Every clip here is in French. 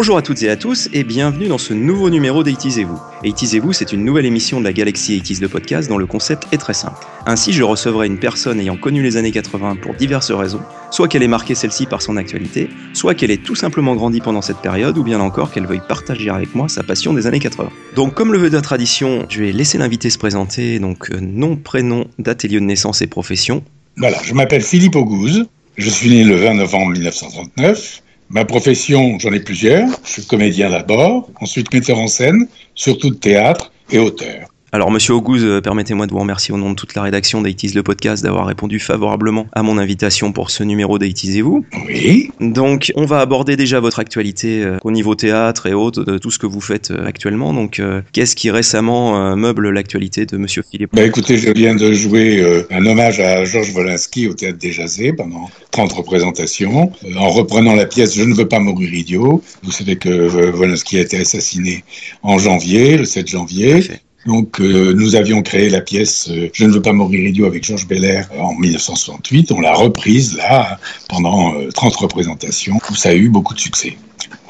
Bonjour à toutes et à tous et bienvenue dans ce nouveau numéro d'Aitisez-vous. Aitisez-vous, c'est une nouvelle émission de la Galaxie 80 le podcast dont le concept est très simple. Ainsi, je recevrai une personne ayant connu les années 80 pour diverses raisons, soit qu'elle ait marqué celle-ci par son actualité, soit qu'elle ait tout simplement grandi pendant cette période, ou bien encore qu'elle veuille partager avec moi sa passion des années 80. Donc, comme le veut la tradition, je vais laisser l'invité se présenter, donc euh, nom, prénom, date et lieu de naissance et profession. Voilà, je m'appelle Philippe Auguste, je suis né le 20 novembre 1939. Ma profession, j'en ai plusieurs. Je suis comédien d'abord, ensuite metteur en scène, surtout de théâtre et auteur. Alors, monsieur Auguste, euh, permettez-moi de vous remercier au nom de toute la rédaction d'Aitis le podcast d'avoir répondu favorablement à mon invitation pour ce numéro d'Aitisez-vous. Oui. Donc, on va aborder déjà votre actualité euh, au niveau théâtre et autres, de tout ce que vous faites euh, actuellement. Donc, qu'est-ce qui récemment meuble l'actualité de monsieur Philippe? Bah, Écoutez, je viens de jouer un hommage à Georges Wolinski au Théâtre des Jazés pendant 30 représentations, en reprenant la pièce Je ne veux pas mourir idiot. Vous savez que Wolinski a été assassiné en janvier, le 7 janvier. Donc, euh, nous avions créé la pièce euh, Je ne veux pas mourir idiot avec Georges Belair en 1968. On l'a reprise là pendant 30 euh, représentations où ça a eu beaucoup de succès.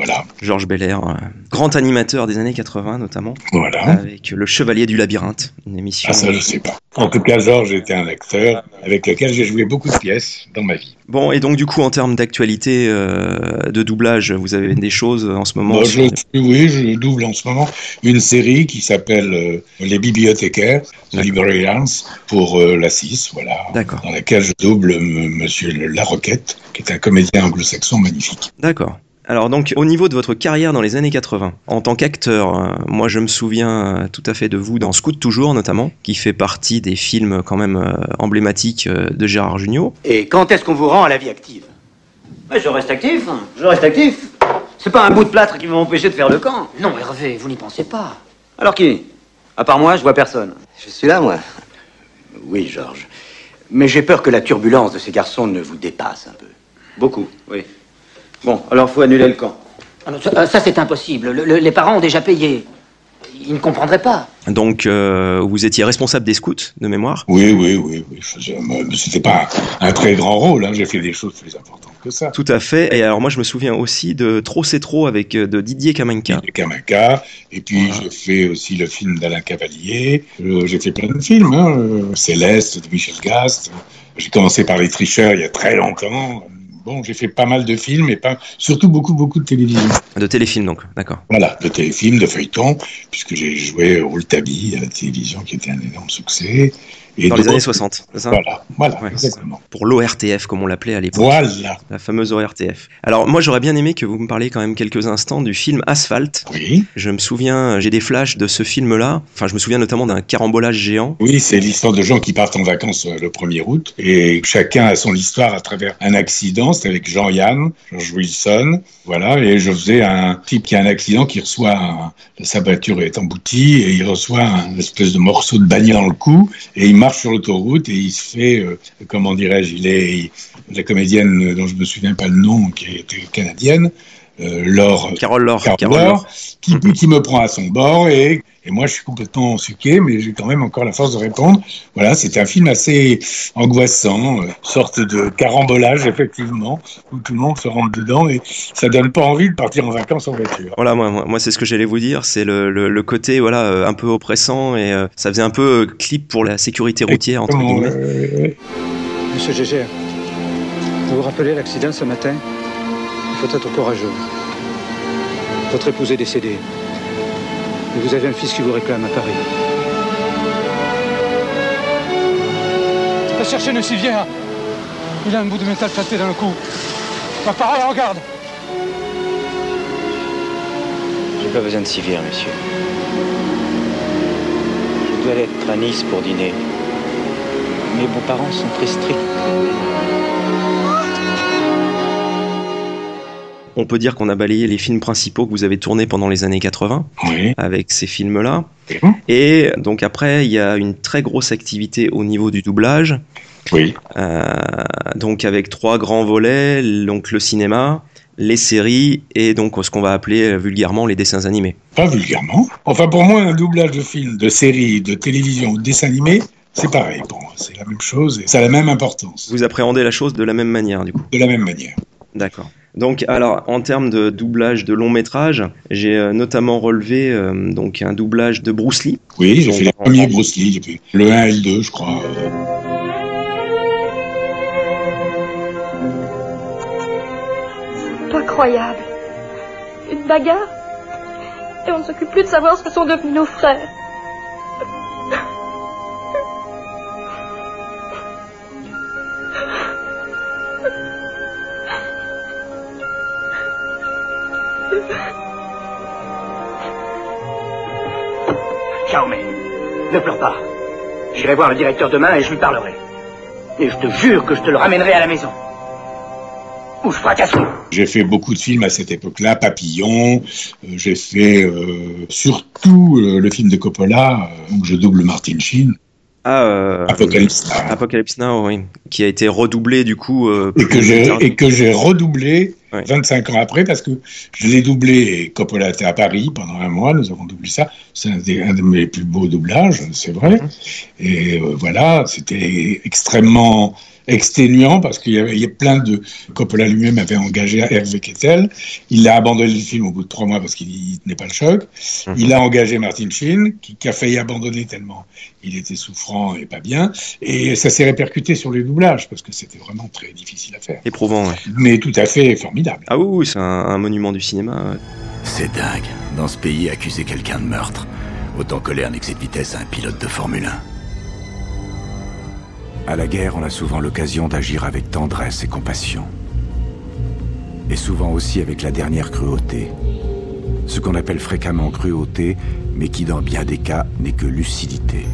Voilà. Georges Belair, grand animateur des années 80 notamment. Voilà. Avec Le Chevalier du Labyrinthe, une émission. Ah, ça, je sais pas. En tout cas, Georges était un acteur avec lequel j'ai joué beaucoup de pièces dans ma vie. Bon, et donc du coup, en termes d'actualité euh, de doublage, vous avez des choses en ce moment bah, Oui, je double en ce moment une série qui s'appelle euh, Les bibliothécaires, The Librarians, pour euh, la 6, voilà. D'accord. Dans laquelle je double Monsieur Laroquette, qui est un comédien anglo-saxon magnifique. D'accord. Alors donc au niveau de votre carrière dans les années 80, en tant qu'acteur, euh, moi je me souviens euh, tout à fait de vous dans Scout toujours notamment, qui fait partie des films quand même euh, emblématiques de Gérard Jugnot. Et quand est-ce qu'on vous rend à la vie active? Je reste actif, hein. je reste actif. C'est pas un bout de plâtre qui va m'empêcher de faire le camp. Non Hervé, vous n'y pensez pas. Alors qui? À part moi, je vois personne. Je suis là moi. Oui Georges. Mais j'ai peur que la turbulence de ces garçons ne vous dépasse un peu. Beaucoup, oui. Bon, alors faut annuler le camp. Ah, euh, ça, c'est impossible. les parents ont déjà payé. Ils ne comprendraient pas. Donc, euh, vous étiez responsable des scouts, de mémoire? Oui, oui, oui. oui. C'était pas un très grand rôle. Hein. J'ai fait des choses plus importantes que ça. Tout à fait. Et alors, moi, je me souviens aussi de Trop c'est trop avec euh, de Didier Kamanka. Et puis, j'ai fait aussi le film d'Alain Cavalier. j'ai fait plein de films. Hein. Céleste de Michel Gast. J'ai commencé par Les Tricheurs il y a très longtemps. Bon, j'ai fait pas mal de films, et pas, surtout beaucoup, beaucoup de télévision. De téléfilms, donc, d'accord. Voilà, de téléfilms, de feuilletons, puisque j'ai joué au Tabi à la télévision, qui était un énorme succès. Dans les années 60, c'est ça Voilà, voilà exactement. Pour l'ORTF, comme on l'appelait à l'époque. Voilà. La fameuse ORTF. Alors, moi, j'aurais bien aimé que vous me parliez quand même quelques instants du film Asphalt. Oui. Je me souviens, j'ai des flashs de ce film-là. Enfin, je me souviens notamment d'un carambolage géant. Oui, c'est l'histoire de gens qui partent en vacances euh, le 1er août. Et chacun a son histoire à travers un accident. C'est avec Jean-Yann, George Wilson. Voilà. Et je faisais un type qui a un accident, qui reçoit un... sa voiture est emboutie et il reçoit un espèce de morceau de bagnole dans le cou. Et il marche sur l'autoroute et il se fait, euh, comment dirais-je, il est la comédienne dont je me souviens pas le nom, qui était canadienne, euh, Laure, Carole Laure, qui, qui, me prend à son bord et, et moi je suis complètement suqué, mais j'ai quand même encore la force de répondre. Voilà, c'était un film assez angoissant, euh, sorte de carambolage effectivement, où tout le monde se rentre dedans et ça donne pas envie de partir en vacances en voiture. Voilà, moi, moi, c'est ce que j'allais vous dire, c'est le, le, côté voilà euh, un peu oppressant et euh, ça faisait un peu clip pour la sécurité routière entre guillemets. Monsieur Gégère, vous vous rappelez l'accident ce matin? Il faut être courageux. Votre épouse est décédée. Et vous avez un fils qui vous réclame à Paris. Va chercher le civière. Il a un bout de métal planté dans le cou. Ma parole, regarde. J'ai pas besoin de civière, monsieur. Je dois être à Nice pour dîner. Mes beaux-parents sont très stricts. On peut dire qu'on a balayé les films principaux que vous avez tournés pendant les années 80 avec ces films-là. Et donc après, il y a une très grosse activité au niveau du doublage. Oui. Euh, donc avec trois grands volets, donc le cinéma, les séries et donc ce qu'on va appeler vulgairement les dessins animés. Pas vulgairement. Enfin pour moi, un doublage de films, de séries, de télévision ou de dessins animés, c'est pareil moi. C'est la même chose et ça a la même importance. Vous appréhendez la chose de la même manière du coup De la même manière. D'accord. Donc, alors, en termes de doublage de long métrage, j'ai euh, notamment relevé euh, donc un doublage de Bruce Lee. Oui, j'ai fait les en- premiers Bruce Lee, j'ai fait le 1 et le 2, je crois. C'est incroyable. Une bagarre Et on ne s'occupe plus de savoir ce que sont devenus nos frères. Ne pleure pas. J'irai voir le directeur demain et je lui parlerai. Et je te jure que je te le ramènerai à la maison. Ou je fracasse. J'ai fait beaucoup de films à cette époque-là, Papillon. euh, j'ai fait euh, surtout euh, le film de Coppola, où je double Martin Sheen, Ah, euh, Apocalypse Now. Apocalypse Now, oui. Qui a été redoublé, du coup. euh, Et que plus j'ai tard. et que j'ai redoublé Ouais. 25 ans après parce que je l'ai doublé et Coppola était à Paris pendant un mois nous avons doublé ça c'est un, un de mes plus beaux doublages c'est vrai Mhm. et euh, voilà c'était extrêmement exténuant parce qu'il y avait il y a plein de Coppola lui-même avait engagé Hervé Kettel il a abandonné le film au bout de trois mois parce qu'il il tenait pas le choc Mhm. il a engagé Martin Sheen qui, qui a failli abandonner tellement il était souffrant et pas bien et ça s'est répercuté sur les doublages parce que c'était vraiment très difficile à faire Éprouvant, ouais. mais tout à fait formidable. Ah oui, oui, c'est un, un monument du cinéma. ouais. C'est dingue. Dans ce pays, accuser quelqu'un de meurtre. Autant coller un excès de vitesse à un pilote de Formule 1. À la guerre, on a souvent l'occasion d'agir avec tendresse et compassion. Et souvent aussi avec la dernière cruauté. Ce qu'on appelle fréquemment cruauté, mais qui dans bien des cas n'est que lucidité.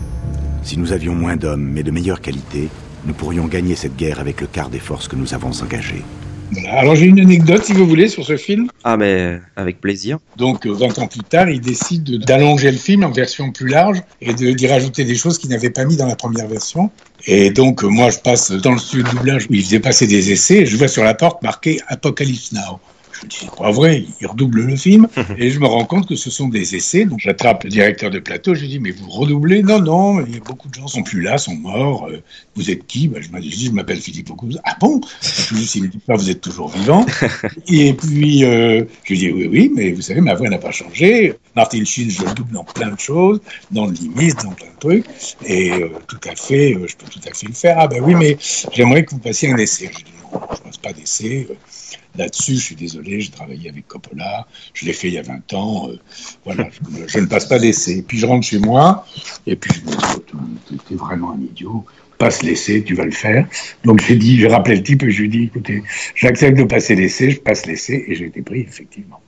Si nous avions moins d'hommes, mais de meilleure qualité, nous pourrions gagner cette guerre avec le quart des forces que nous avons engagées. Voilà. Alors j'ai une anecdote, si vous voulez, sur ce film. Ah, mais avec plaisir. Donc euh, 20 ans plus tard, il décide de- d'allonger le film en version plus large et de- d'y rajouter des choses qu'il n'avait pas mis dans la première version. Et donc euh, moi, je passe dans le studio de doublage où il faisait passer des essais et je vois sur la porte marqué Apocalypse Now. Je me dis, c'est pas vrai, il redouble le film. et je me rends compte que ce sont des essais. Donc j'attrape le directeur de plateau, je lui dis, mais vous redoublez? Non, non, il y a beaucoup de gens sont plus là, sont morts. Euh, Vous êtes qui? Ben, Je me dis, je m'appelle Philippe Aucouz. Ah bon? Je lui dis, me dit pas, vous êtes toujours vivant. Et puis, euh, je lui dis, oui, oui, mais vous savez, ma voix n'a pas changé. Martin Sheen, je le double dans plein de choses, dans le limite, dans plein de trucs. Et euh, tout à fait, euh, je peux tout à fait le faire. Ah ben oui, mais j'aimerais que vous passiez un essai. Je dis, non, je passe pas d'essai. Euh, Là-dessus, je suis désolé, j'ai travaillé avec Coppola, je l'ai fait il y a 20 ans, euh, voilà, je, ne passe pas d'essai. Puis je rentre chez moi, et puis je me dis, oh, tu es vraiment un idiot, passe l'essai, tu vas le faire. Donc j'ai dit, j'ai rappelé le type et je lui ai dit, écoutez, j'accepte de passer l'essai, je passe l'essai, et j'ai été pris, effectivement.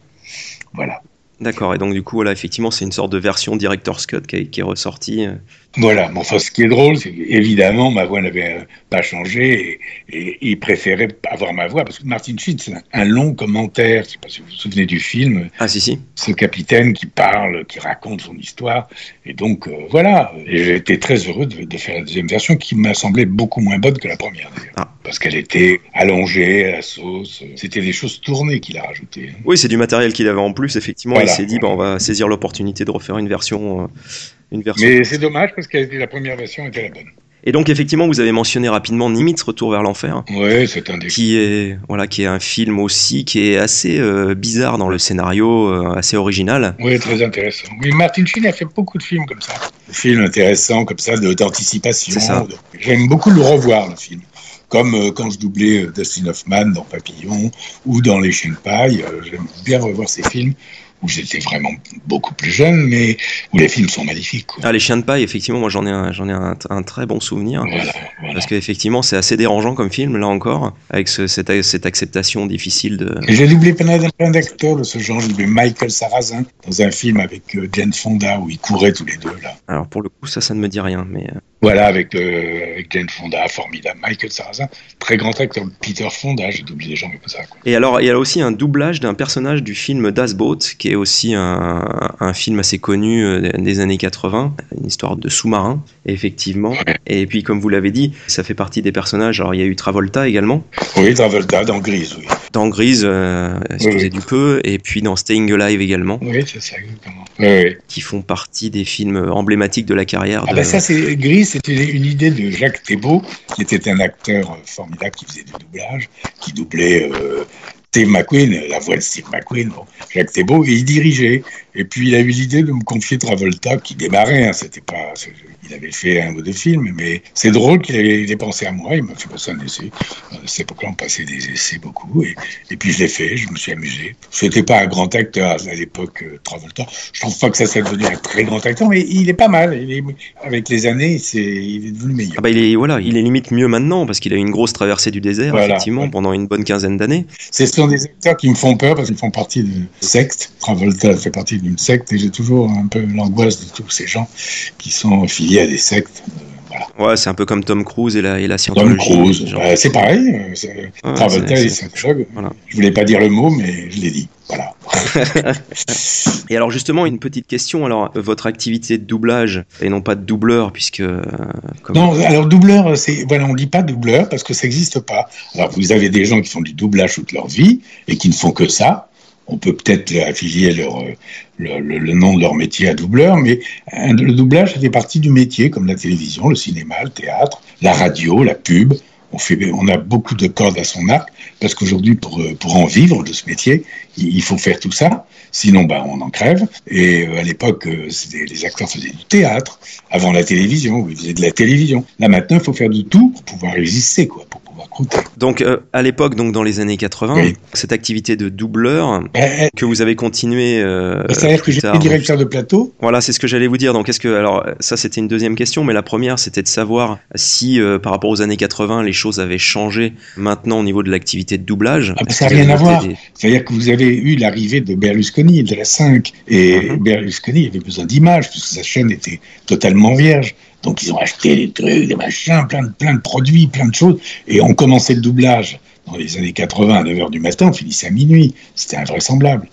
Voilà. D'accord, et donc du coup, voilà, effectivement, c'est une sorte de version Director's Cut qui est, qui est ressortie. Voilà, mais enfin, ce qui est drôle, c'est qu'évidemment, ma voix n'avait euh, pas changé et, et il préférait avoir ma voix parce que Martin Sheen, c'est un, un long commentaire. Je sais pas si vous vous souvenez du film, Ah, si, si. ce capitaine qui parle, qui raconte son histoire. Et donc, euh, voilà. Et j'ai été très heureux de, de faire la deuxième version qui m'a semblé beaucoup moins bonne que la première, d'ailleurs. Ah. Parce qu'elle était allongée à la sauce. C'était des choses tournées qu'il a rajoutées. hein. Oui, c'est du matériel qu'il avait en plus, effectivement. Voilà. Il s'est dit, bah, on va saisir l'opportunité de refaire une version. euh, une version. Mais c'est dommage parce que la première version était la bonne. Et donc, effectivement, vous avez mentionné rapidement Nimitz, Retour vers l'enfer. Ouais, c'est un des qui est voilà qui est un film aussi qui est assez euh, bizarre dans le scénario euh, assez original Oui, très intéressant. Oui, Martin Sheen a fait beaucoup de films comme ça. Des films intéressants comme ça, d'anticipation. J'aime beaucoup le revoir, le film. Comme euh, quand je doublais Dustin Hoffman dans Papillon ou dans Les Chiens de paille. J'aime bien revoir ces films où j'étais vraiment beaucoup plus jeune, mais où les films sont magnifiques. quoi. ah les chiens de paille effectivement moi j'en ai un, j'en ai un, un très bon souvenir Voilà, voilà. parce qu'effectivement c'est assez dérangeant comme film là encore avec ce- cette, cette acceptation difficile de Et J'ai doublé plein d'acteurs de ce genre. J'ai doublé Michael Sarrazin dans un film avec euh, Jane Fonda où ils couraient tous les deux là. alors pour le coup ça ça ne me dit rien mais euh, Voilà, avec, euh, avec Jane Fonda, formidable. Michael Sarrazin, très grand acteur. Peter Fonda, j'ai doublé des gens comme ça. Quoi. Et alors, il y a aussi un doublage d'un personnage du film Das Boot, qui est aussi un, un film assez connu euh, des années 80, une histoire de sous-marin, effectivement. Et puis, comme vous l'avez dit, ça fait partie des personnages. Alors, il y a eu Travolta également, Oui, Travolta dans Grise, oui. Dans Grise, euh, excusez Oui. du peu, et puis dans Staying Alive également, Oui, c'est ça, exactement. Oui, qui font partie des films emblématiques de la carrière Ah de... ben ça, c'est Grise, c'était une idée de Jacques Thébault, qui était un acteur euh, formidable, qui faisait du doublage, qui doublait euh, Steve McQueen, la voix de Steve McQueen, bon, Jacques Thébault, et il dirigeait. Et puis il a eu l'idée de me confier Travolta, qui démarrait, hein, c'était pas, il avait fait un ou deux films, mais c'est drôle qu'il ait, pensé à moi, il m'a fait passer un essai. Cette époque-là, on passait des essais beaucoup, et, et puis je l'ai fait, je me suis amusé. C'était pas un grand acteur à l'époque, euh, Travolta. Je trouve pas que ça soit devenu un très grand acteur, mais il est pas mal. Il est, avec les années, c'est, il est devenu meilleur. Ah bah il est, voilà, il est limite mieux maintenant, parce qu'il a eu une grosse traversée du désert, effectivement, pendant une bonne quinzaine d'années. Ce sont des acteurs qui me font peur, parce qu'ils font partie de secte. Travolta fait partie d'une secte, et j'ai toujours un peu l'angoisse de tous ces gens qui sont à des sectes. Ouais, c'est un peu comme Tom Cruise et la, et la Tom Cruise, c'est pareil. Euh, Travolta et Voilà. Je voulais pas dire le mot, mais je l'ai dit. Voilà. et alors justement, une petite question. Alors, votre activité de doublage et non pas de doubleur, puisque euh, non, alors doubleur, c'est voilà, on dit pas doubleur parce que ça n'existe pas. Alors vous avez des gens qui font du doublage toute leur vie et qui ne font que ça on peut peut-être affilier leur, euh, le, nom de leur métier à doubleur, mais le doublage fait partie du métier, comme la télévision, le cinéma, le théâtre, la radio, la pub. On, fait, on a beaucoup de cordes à son arc, parce qu'aujourd'hui, pour, euh, pour en vivre de ce métier, il faut faire tout ça, sinon ben, on en crève. Et euh, à l'époque, les acteurs faisaient du théâtre, avant la télévision, ils faisaient de la télévision. Là maintenant, il faut faire de tout pour pouvoir exister, quoi, donc euh, à l'époque, donc dans les années 80, cette activité de doubleur eh, eh. que vous avez continué. Euh, C'est-à-dire que j'étais directeur de plateau. Voilà, c'est ce que j'allais vous dire. Donc est-ce que alors ça c'était une deuxième question, mais la première c'était de savoir si euh, par rapport aux années 80 les choses avaient changé maintenant au niveau de l'activité de doublage. Ah, ça n'a rien à voir. C'est-à-dire que vous avez eu l'arrivée de Berlusconi de la 5 et mhm. Berlusconi avait besoin d'images puisque sa chaîne était totalement vierge. Donc ils ont acheté des trucs, des machins, plein de, produits, plein de choses. Et on commençait le doublage dans les années 80 à 9h du matin, on finissait à minuit. C'était invraisemblable.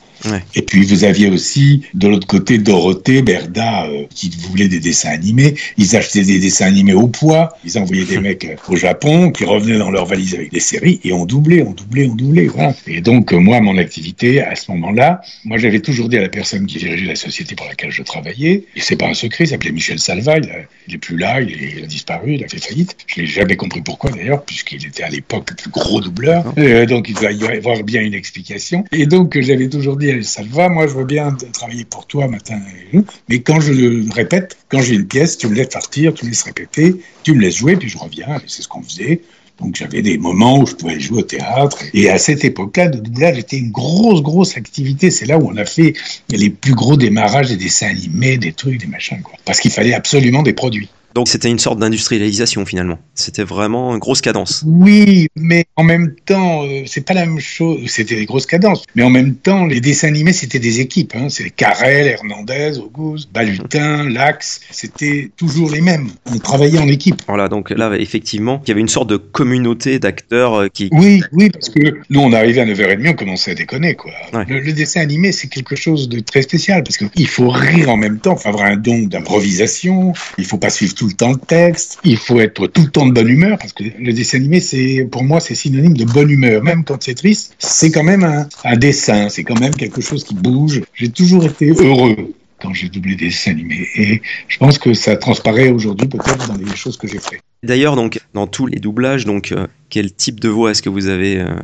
Et puis vous aviez aussi de l'autre côté Dorothée, Berda, euh, qui voulaient des dessins animés. Ils achetaient des dessins animés au poids. Ils envoyaient des mecs euh, au Japon qui revenaient dans leur valise avec des séries et on doublait, on doublait, on doublait. Voilà. Et donc euh, moi, mon activité à ce moment-là, moi j'avais toujours dit à la personne qui dirigeait la société pour laquelle je travaillais, et c'est pas un secret, il s'appelait Michel Salva, il, est plus là, il, a disparu, il a fait faillite. Je n'ai jamais compris pourquoi d'ailleurs, puisqu'il était à l'époque le plus gros doubleur. donc il doit y avoir bien une explication. Et donc j'avais toujours dit ça va, moi je veux bien travailler pour toi matin et mais quand je le répète, quand j'ai une pièce, tu me laisses partir, tu me laisses répéter, tu me laisses jouer, puis je reviens, c'est ce qu'on faisait. Donc j'avais des moments où je pouvais jouer au théâtre. Et à cette époque-là, le doublage était une grosse, grosse activité. C'est là où on a fait les plus gros démarrages des dessins animés, des trucs, des machins, quoi. Parce qu'il fallait absolument des produits. Donc c'était une sorte d'industrialisation finalement. C'était vraiment une grosse cadence. Oui, mais en même temps, euh, c'est pas la même chose. C'était des grosses cadences. Mais en même temps, les dessins animés, c'était des équipes. Hein. C'est Carrel, Hernandez, Auguste, Balutin, Lax. C'était toujours les mêmes. On travaillait en équipe. Voilà, donc là, effectivement, il y avait une sorte de communauté d'acteurs euh, qui... Oui, oui, parce que nous, on arrivait à 9h30, on commençait à déconner, quoi. Le, dessin animé, c'est quelque chose de très spécial parce qu'il faut rire en même temps, il faut avoir un don d'improvisation, il faut pas suivre tout le temps le texte, il faut être tout le temps de bonne humeur, parce que le dessin animé, c'est pour moi, c'est synonyme de bonne humeur. Même quand c'est triste, c'est quand même un, un dessin, c'est quand même quelque chose qui bouge. J'ai toujours été heureux quand j'ai doublé des dessins animés. Et je pense que ça transparaît aujourd'hui peut-être dans les choses que j'ai faites. D'ailleurs, donc, dans tous les doublages, donc, euh, quel type de voix est-ce que vous avez euh,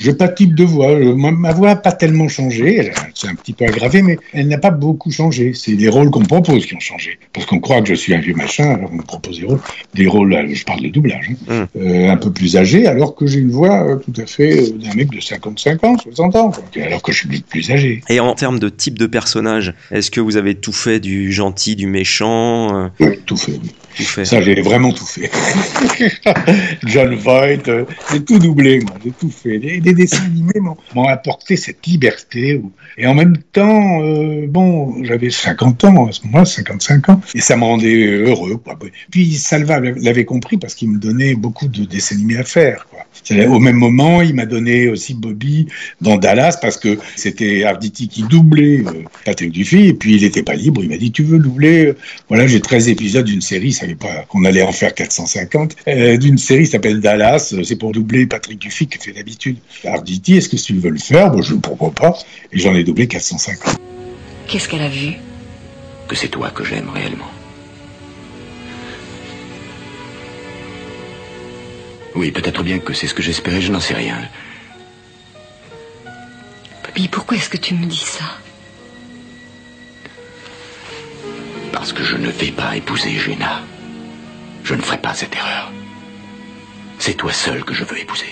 j'ai pas de type de voix. Ma, voix n'a pas tellement changé. C'est un petit peu aggravé, mais elle n'a pas beaucoup changé. C'est les rôles qu'on me propose qui ont changé. Parce qu'on croit que je suis un vieux machin, alors on me propose des rôles. Des rôles, euh, je parle de doublage, hein. hum. euh, un peu plus âgé, alors que j'ai une voix euh, tout à fait d'un mec de 55 ans, 60 ans, alors que je suis plus âgé. Et en termes de type de personnage, est-ce que vous avez tout fait du gentil, du méchant Oui, tout fait. Ça, j'ai vraiment tout fait. John Voight, j'ai tout doublé, moi, j'ai tout fait les dessins animés m'ont apporté cette liberté. Et en même temps, euh, bon, j'avais 50 ans à ce moment-là, 55 ans, et ça me rendait heureux. Puis Salva l'avait compris parce qu'il me donnait beaucoup de dessins animés à faire. Au même moment, il m'a donné aussi Bobby dans Dallas parce que c'était Arditi qui doublait euh, Patrick Dufy et puis il n'était pas libre. Il m'a dit Tu veux doubler euh, Voilà, j'ai 13 épisodes d'une série, savait pas qu'on allait en faire 450, euh, d'une série qui s'appelle Dallas. C'est pour doubler Patrick Dufy qui fait d'habitude. Arditi, est-ce que tu veux le faire? Bon, Je ne comprends pas. Et j'en ai doublé 450. Qu'est-ce qu'elle a vu? Que c'est toi que j'aime réellement. Oui, peut-être bien que c'est ce que j'espérais, je n'en sais rien. Bobby, pourquoi est-ce que tu me dis ça? Parce que je ne vais pas épouser Géna. Je ne ferai pas cette erreur. C'est toi seul que je veux épouser.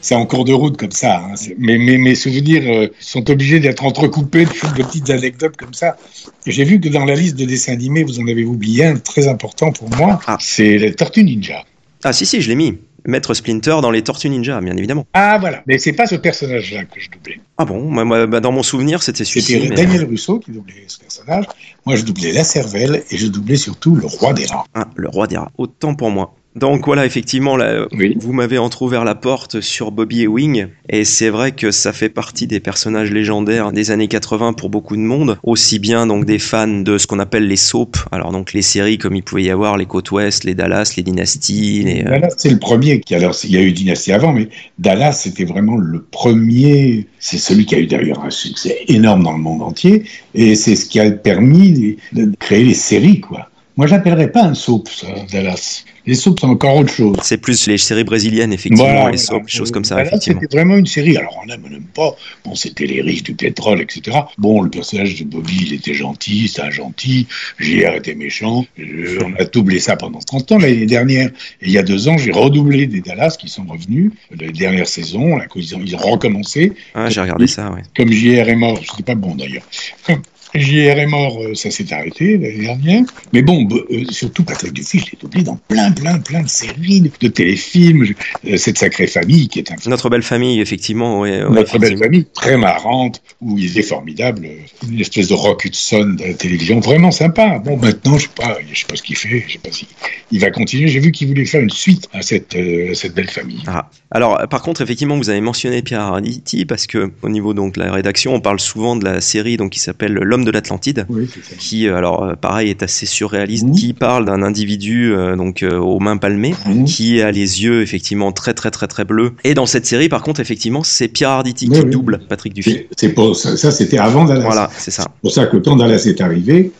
C'est en cours de route comme ça. Hein. Mais, mes souvenirs euh, sont obligés d'être entrecoupés de, de petites anecdotes comme ça. J'ai vu que dans la liste de dessins animés, vous en avez oublié un très important pour moi. Ah. C'est les Tortues Ninja. Ah si si, je l'ai mis. Maître Splinter dans les Tortues Ninja, bien évidemment. Ah voilà, mais c'est pas ce personnage-là que je doublais. Ah bon, moi, moi, bah, dans mon souvenir, c'était celui-ci. C'était mais- Daniel Russo qui doublait ce personnage. Moi, je doublais la cervelle et je doublais surtout le roi des rats. Ah, le roi des rats. Autant pour moi. Donc voilà, effectivement, là, vous m'avez entrouvert la porte sur Bobby et Wing, et c'est vrai que ça fait partie des personnages légendaires des années 80 pour beaucoup de monde, aussi bien donc des fans de ce qu'on appelle les soaps, alors donc les séries comme il pouvait y avoir les Côtes Ouest, les Dallas, les Dynasties, les... euh, Dallas, c'est le premier qui, alors, il y a eu Dynasty avant, mais Dallas, c'était vraiment le premier, c'est celui qui a eu d'ailleurs un succès énorme dans le monde entier, et c'est ce qui a permis de créer les séries, quoi. Moi, j'appellerais pas un soap, ça, Dallas. Les soaps, c'est encore autre chose. C'est plus les séries brésiliennes, effectivement, Voilà, les soaps, choses comme ça, Dallas. C'était vraiment une série. Alors, on aime, on n'aime pas. Bon, c'était les riches du pétrole, etc. Bon, le personnage de Bobby, il était gentil, c'est un gentil. JR était méchant. Je- on a doublé ça pendant 30 ans. L'année dernière, et il y a deux ans, j'ai redoublé des Dallas qui sont revenus. Les dernières saisons, là, ils ont, ils ont recommencé. Ah, j'ai regardé ça, ouais. Comme JR est mort, c'était pas bon d'ailleurs. JR est mort, euh, ça s'est arrêté l'année dernière. Mais bon, euh, surtout Patrick Dufy, je l'ai doublé dans plein, plein, plein de séries, de, de téléfilms. Euh, Cette sacrée famille qui est un Notre belle famille, effectivement, ouais, ouais, notre belle famille, très marrante, où il est formidable, une espèce de Rock Hudson de la télévision, vraiment sympa. Bon, maintenant, je sais pas, je sais pas ce qu'il fait, je sais pas si il va continuer. J'ai vu qu'il voulait faire une suite à cette, euh, belle famille. Ah. Alors, par contre, effectivement, vous avez mentionné Pierre Arditi parce que au niveau donc de la rédaction, on parle souvent de la série donc qui s'appelle L'homme de l'Atlantide, Oui, qui euh, alors euh, pareil est assez surréaliste, qui parle d'un individu euh, donc euh, aux mains palmées, qui a les yeux effectivement très très très très bleus. Et dans cette série, par contre, effectivement, c'est Pierre Arditi qui double Patrick Dufy. C'est pour ça, ça, c'était avant Dallas. Voilà, c'est ça. C'est pour ça que quand Dallas est arrivé,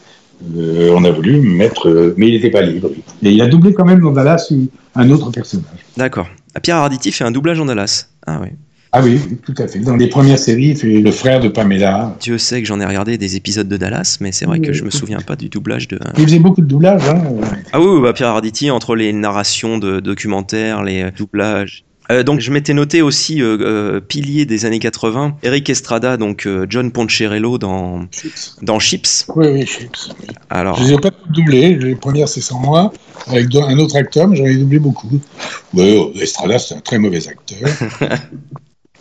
euh, on a voulu mettre, mais il n'était pas libre. Et il a doublé quand même dans Dallas un autre personnage. D'accord. Pierre Arditi fait un doublage en Dallas. Ah oui. Ah oui, tout à fait. Dans les premières séries, il fait le frère de Pamela. Dieu sait que j'en ai regardé des épisodes de Dallas, mais c'est vrai que je me souviens pas du doublage de. Il faisait beaucoup de doublages. Hein. Ah oui, bah Pierre Arditi, entre les narrations de documentaires, les euh, doublages. Euh, donc je m'étais noté aussi euh, euh, pilier des années 80, Eric Estrada, donc euh, John Poncherello dans dans Chips. Oui, oui, Chips. Alors Je les ai pas toutes doublées. Les premières, c'est sans moi, avec un autre acteur, mais j'en ai doublé beaucoup. Ouais, Estrada, c'est un très mauvais acteur.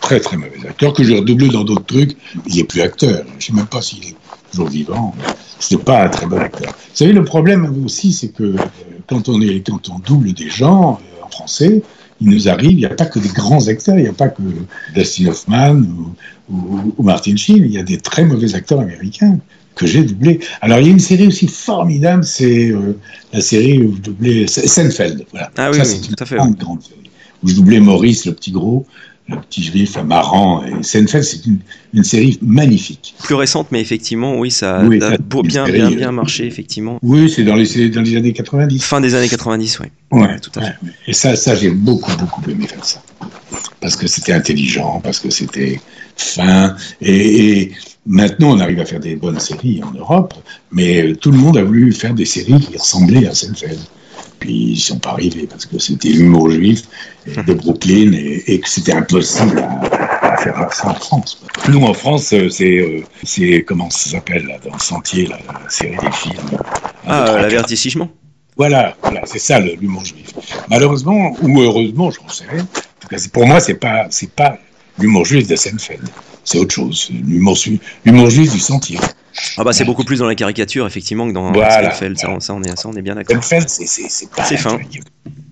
très, très mauvais acteur, que j'ai redoublé dans d'autres trucs. Il n'est plus acteur. Je sais même pas s'il est toujours vivant. C'est pas un très bon acteur. Vous savez, le problème aussi, c'est que euh, quand on, est, quand on double des gens euh, en français, il nous arrive, il n'y a pas que des grands acteurs, il n'y a pas que Dustin Hoffman ou, ou- ou Martin Sheen, il y a des très mauvais acteurs américains que j'ai doublés. Alors, il y a une série aussi formidable, c'est euh, la série où je doublais Seinfeld. Voilà. Ah oui, Ça, oui, c'est une tout à fait, grande série. Où je doublais Maurice, le petit gros, le petit juif marrant. Et Seinfeld, c'est une, une série magnifique. plus récente, mais effectivement, oui, ça Oui, a ça, bien série, bien euh, bien marché, effectivement. Oui, c'est dans les, dans les années 90. Fin des années 90, oui. Ouais, tout à fait. Et ça, ça j'ai beaucoup, beaucoup aimé faire ça. Parce que c'était intelligent, parce que c'était fin. Et, et maintenant, on arrive à faire des bonnes séries en Europe, mais euh, tout le monde a voulu faire des séries qui ressemblaient à Seinfeld. Puis ils sont pas arrivés parce que c'était l'humour juif de Brooklyn et, et que c'était impossible à, à faire ça en France. Nous, en France, euh, c'est, euh, c'est comment ça s'appelle là, dans le sentier, là, la série des films. Ah, euh, l'avertissement. Voilà, voilà, c'est ça l'humour juif. Malheureusement ou heureusement, je ne sais. En tout cas, pour moi, c'est pas, c'est pas l'humour juif de Seinfeld. C'est autre chose. L'humour juif du sentier. Ah bah c'est beaucoup plus dans la caricature, effectivement, que dans Voilà, Seinfeld. Ça, ça, on est, ça, on est bien d'accord. Seinfeld, c'est, c'est, c'est pas. C'est fin.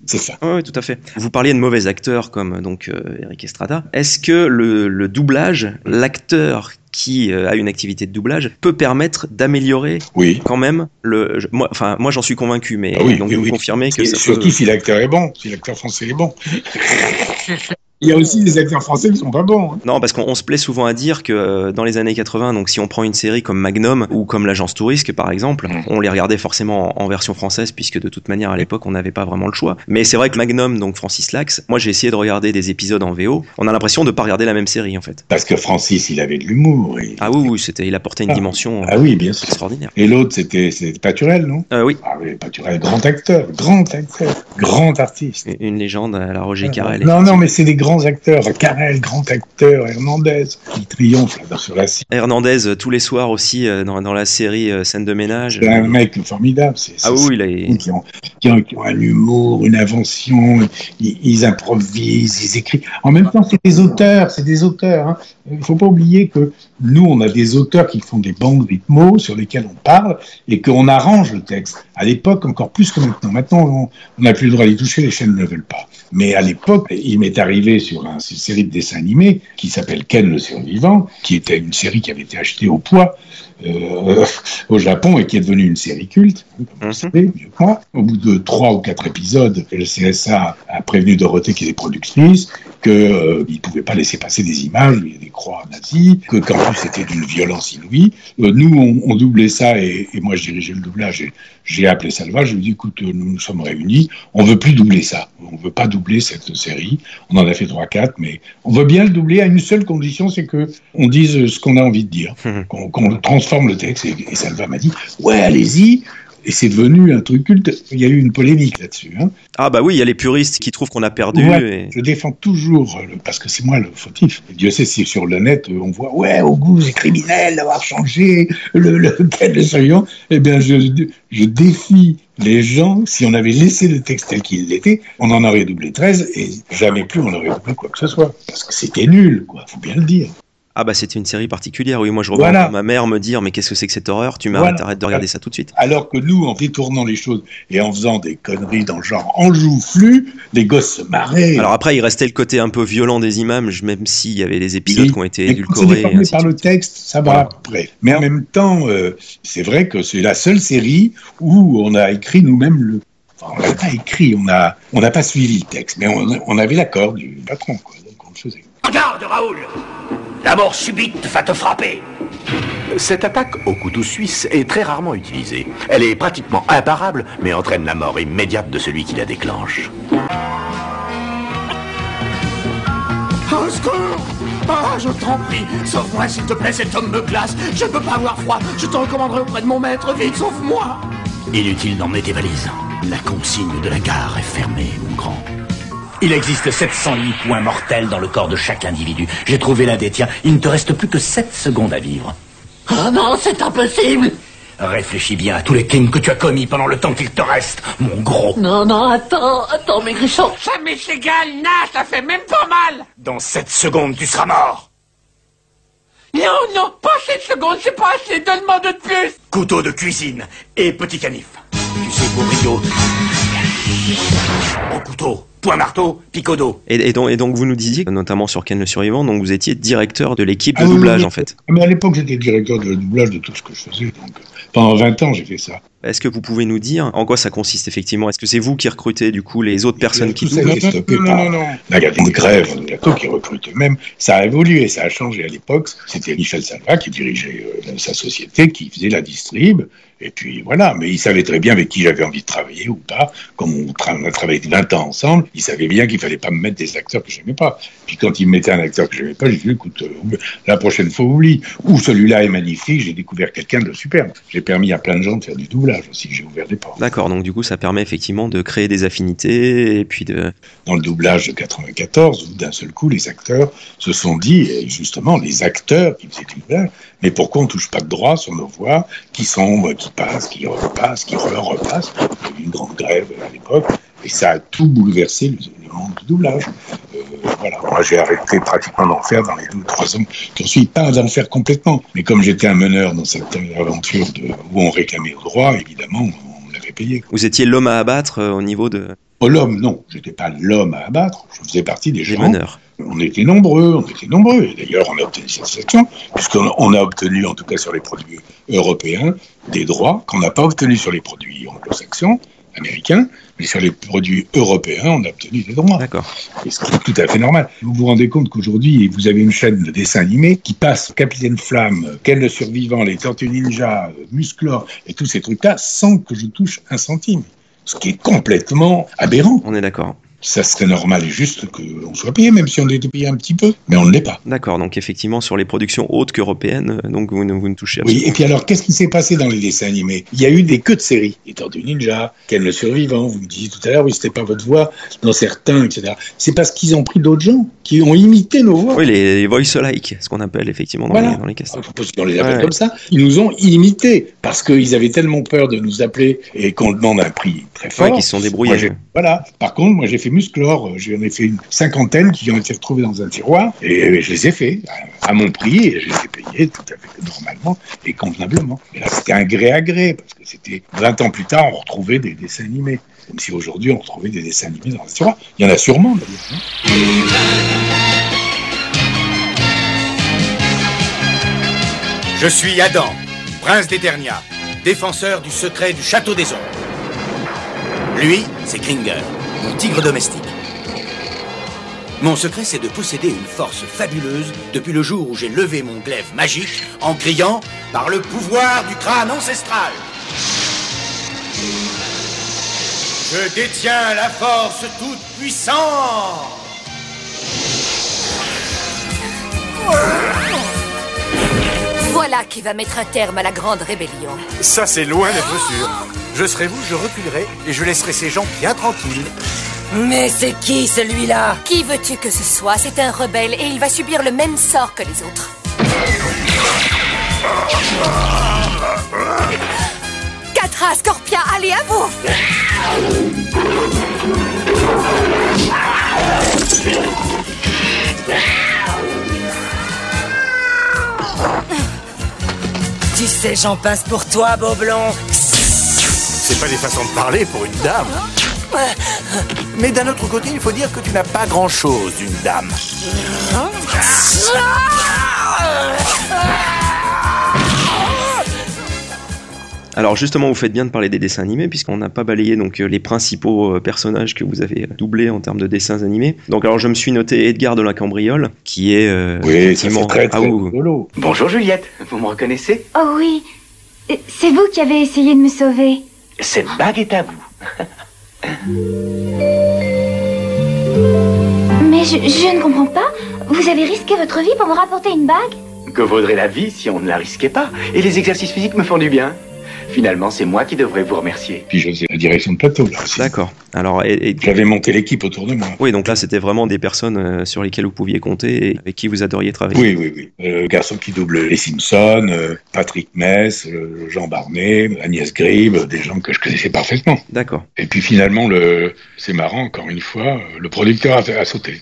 C'est fin. Oui, tout à fait. Vous parliez de mauvais acteurs comme donc euh, Eric Estrada. Est-ce que le, le doublage, l'acteur qui euh, a une activité de doublage, peut permettre d'améliorer oui. quand même le. je- moi, enfin, moi j'en suis convaincu, mais Ah oui, donc oui, vous oui. confirmez que ça surtout peut. si l'acteur est bon, si l'acteur français est bon. Il y a aussi des acteurs français qui sont pas bons. hein. Non, parce qu'on on se plaît souvent à dire que euh, dans les années 80, donc si on prend une série comme Magnum ou comme l'agence Tourisque par exemple, on les regardait forcément en, en version française puisque de toute manière à l'époque on n'avait pas vraiment le choix. Mais c'est vrai que Magnum, donc Francis Lax, moi j'ai essayé de regarder des épisodes en VO, on a l'impression de pas regarder la même série en fait. Parce que Francis, il avait de l'humour. et- Ah oui, oui, c'était, il apportait une Ah. dimension Ah oui, bien sûr. extraordinaire. Et l'autre, c'était c'était Paturel, non? Euh, oui, Ah oui, Paturel, grand acteur, grand acteur, grand artiste. une légende à la Roger Carrel. Non, non, mais c'est des grands acteurs. Carrel, grand acteur, Hernandez, qui triomphe là, sur la scène. Hernandez euh, tous les soirs aussi euh, dans, dans la série euh, Scène de ménage. C'est un mec formidable. c'est- Ah oui, il a- qui ont, qui, ont, qui ont un humour, une invention, ils, ils improvisent, ils écrivent. En même temps, c'est des auteurs, c'est des auteurs. hein. Il faut pas oublier que nous, on a des auteurs qui font des bandes rythmos sur lesquelles on parle et qu'on arrange le texte. À l'époque, encore plus que maintenant. Maintenant, on- on n'a plus le droit d'y toucher, les chaînes ne veulent pas. Mais à l'époque, il m'est arrivé sur un- une série de dessins animés qui s'appelle Ken le survivant, qui était une série qui avait été achetée au poids euh, au Japon et qui est devenue une série culte, hein, comme vous le savez, mieux que moi. Au bout de trois ou quatre épisodes, le CSA a prévenu Dorothée, qui est productrice, qu'il ne pouvait pas laisser passer des images, il y a des croix nazies, que qu'en plus c'était d'une violence inouïe. Euh, nous, on, on doublait ça et, et moi je dirigeais le doublage. et J'ai appelé Salva, je lui ai dit, écoute, euh, nous nous sommes réunis, on veut plus doubler ça. On veut pas doubler cette série. On en a fait trois, quatre, mais on veut bien le doubler à une seule condition, c'est que on dise ce qu'on a envie de dire, qu'on qu'on transforme le texte. Et, et Salva m'a dit, ouais, allez-y. Et c'est devenu un truc culte. Il y a eu une polémique là-dessus. Hein. Ah bah oui, il y a les puristes qui trouvent qu'on a perdu. Ouais, et- Je défends toujours, le- parce que c'est moi le fautif. Et Dieu sait si sur le net, on voit, ouais, au goût, c'est criminel d'avoir changé le, le, le survivant. Eh bien, je, je défie les gens, si on avait laissé le texte tel qu'il l'était, on en aurait doublé 13 et jamais plus on aurait doublé quoi que ce soit. Parce que c'était nul, quoi, faut bien le dire. Ah bah c'était une série particulière, oui. Moi je revois Voilà. ma mère me dire mais qu'est-ce que c'est que cette horreur? Tu m'arrêtes, Voilà. arrête de regarder ça tout de suite. Alors que nous, en détournant les choses et en faisant des conneries dans le genre en joufflu, les gosses se marraient. Alors après il restait le côté un peu violent des images, même s'il y avait des épisodes Oui, qui ont été quand édulcorés. ainsi de par le texte, ça va après. Mais en même temps, euh, c'est vrai que c'est la seule série où on a écrit nous-mêmes le. Enfin, on l'a pas écrit, on a, on n'a pas suivi le texte, mais on, on avait l'accord du patron, quoi. Donc on le faisait. Regarde, Raoul La mort subite va te frapper Cette attaque au couteau suisse est très rarement utilisée. Elle est pratiquement imparable, mais entraîne la mort immédiate de celui qui la déclenche. Au secours Ah, je t'en prie, sauve-moi s'il te plaît, cet homme me glace. Je ne peux pas avoir froid, je te recommanderai auprès de mon maître, vite, sauve-moi Inutile d'emmener tes valises. La consigne de la gare est fermée, mon grand. Il existe 708 points mortels dans le corps de chaque individu. J'ai trouvé l'un des tiens. Il ne te reste plus que 7 secondes à vivre. Oh non, c'est impossible Réfléchis bien à tous les crimes que tu as commis pendant le temps qu'il te reste, mon gros. Non, non, attends, attends, maigrichon Ça m'est égal, nage, ça fait même pas mal Dans 7 secondes, tu seras mort. Non, non, pas cette seconde, c'est pas assez, donne-moi deux de plus Couteau de cuisine et petit canif. Tu sais, pour brio. Au couteau, point marteau, picot d'eau. Et, et donc, et donc vous nous disiez, notamment sur Ken le survivant, donc vous étiez directeur de l'équipe de Ah oui, doublage oui, en fait. Mais à l'époque, j'étais directeur de doublage de tout ce que je faisais. Donc, pendant 20 ans, j'ai fait ça. Est-ce que vous pouvez nous dire en quoi ça consiste effectivement? Est-ce que c'est vous qui recrutez du coup les autres personnes qui Tout ça a doublent été stoppé par la des grèves de plateau qui recrute eux-mêmes. Ça a évolué, ça a changé à l'époque. C'était Michel Salva qui dirigeait euh, sa société, qui faisait la distrib. Et puis voilà, mais il savait très bien avec qui j'avais envie de travailler ou pas. Comme on, tra- on a travaillé 20 ans ensemble, il savait bien qu'il fallait pas me mettre des acteurs que j'aimais pas. Puis quand il me mettait un acteur que j'aimais pas, j'ai dit écoute, euh, la prochaine fois oublie. Ou celui-là est magnifique, j'ai découvert quelqu'un de superbe. J'ai permis à plein de gens de faire du doublage aussi, j'ai ouvert des portes. D'accord, donc du coup ça permet effectivement de créer des affinités et puis de... dans le doublage de 94, où d'un seul coup, les acteurs se sont dit, et justement, les acteurs qui faisaient du doublage, mais pourquoi on touche pas de droit sur nos voix, qui sont, qui passent, qui repassent, qui re- repassent. Il y a eu une grande grève à l'époque, et ça a tout bouleversé le, monde du doublage. Euh, voilà. Moi, j'ai arrêté pratiquement d'en faire dans les deux ou trois ans qui ont suivi, pas d'en faire complètement. Mais comme j'étais un meneur dans cette aventure de, où on réclamait le droit, évidemment, on l'avait payé. Vous étiez l'homme à abattre euh, au niveau de... Oh, l'homme, non, j'étais pas l'homme à abattre, je faisais partie des gens. meneurs. On était nombreux, on était nombreux. Et D'ailleurs, on a obtenu cette section, puisqu'on on a obtenu, en tout cas sur les produits européens, des droits qu'on n'a pas obtenus sur les produits anglo-saxons, américains, mais sur les produits européens, on a obtenu des droits. D'accord. Et ce qui est tout à fait normal. Vous vous rendez compte qu'aujourd'hui, vous avez une chaîne de dessins animés qui passe Capitaine Flamme, Ken le Survivant, les Tortues Ninja, Musclor et tous ces trucs-là sans que je touche un centime. Ce qui est complètement aberrant. On est d'accord. Ça serait normal et juste qu'on soit payé, même si on était payé un petit peu, mais on ne l'est pas. D'accord, donc effectivement, sur les productions autres qu'européennes, euh, donc vous, ne- vous ne touchez Oui, absolument et puis alors, qu'est-ce qui s'est passé dans les dessins animés? Il y a eu des queues de séries. Les Tortues Ninja, Ken le Survivant, vous me disiez tout à l'heure, oui, c'était pas votre voix, dans certains, etc. C'est parce qu'ils ont pris d'autres gens qui ont imité nos voix. Oui, les, les voice alike, ce qu'on appelle effectivement dans, Voilà. les, dans les castings. Parce qu'on les appelle Ouais. comme ça. Ils nous ont imités parce qu'ils avaient tellement peur de nous appeler et qu'on demande un prix très fort. Ouais, qu'ils se sont débrouillés. Moi, voilà. Par contre, moi, j'ai fait Musclor. J'en ai fait une cinquantaine qui ont été retrouvés dans un tiroir et je les ai fait à, à mon prix et je les ai payés tout à fait normalement et convenablement. Mais là, c'était un gré à gré parce que c'était 20 ans plus tard, on retrouvait des dessins animés. Comme si aujourd'hui, on retrouvait des dessins animés dans un tiroir. Il y en a sûrement, hein. Je suis Adam, prince d'Eternia, défenseur du secret du château des ombres. Lui, c'est Kringer, tigre domestique. Mon secret, c'est de posséder une force fabuleuse depuis le jour où j'ai levé mon glaive magique en criant par le pouvoir du crâne ancestral. Je détiens la force toute puissante. Voilà qui va mettre un terme à la grande rébellion. Ça, c'est loin d'être sûr. Je serai vous, je reculerai et je laisserai ces gens bien tranquilles. Mais c'est qui celui-là? Qui veux-tu que ce soit? C'est un rebelle et il va subir le même sort que les autres. Catra, Scorpia, allez à vous Tu sais, j'en passe pour toi, Boblon. C'est pas des façons de parler pour une dame. Mais d'un autre côté, il faut dire que tu n'as pas grand-chose d'une dame. Alors justement, vous faites bien de parler des dessins animés puisqu'on n'a pas balayé donc euh, les principaux euh, personnages que vous avez doublés en termes de dessins animés. Donc alors je me suis noté Edgar de la Cambriole qui est euh, Oui, ça, effectivement très, très Ah. Bonjour Juliette, vous me reconnaissez? Oh oui. Euh, C'est vous qui avez essayé de me sauver. Cette bague est à vous. Mais je, je ne comprends pas. Vous avez risqué votre vie pour me rapporter une bague? Que vaudrait la vie si on ne la risquait pas? Et les exercices physiques me font du bien. Finalement, c'est moi qui devrais vous remercier. Puis je faisais la direction de plateau, là aussi. D'accord. Alors et- et- J'avais monté l'équipe autour de moi. oui, donc là c'était vraiment des personnes euh, sur lesquelles vous pouviez compter et avec qui vous adoriez travailler. Oui, oui, oui. Euh, Le garçon qui double les Simpsons, euh, Patrick Mess, euh, Jean Barnet, Agnès Gribe, des gens que je connaissais parfaitement. D'accord. Et puis finalement, le, c'est marrant, encore une fois, euh, le producteur a, a sauté.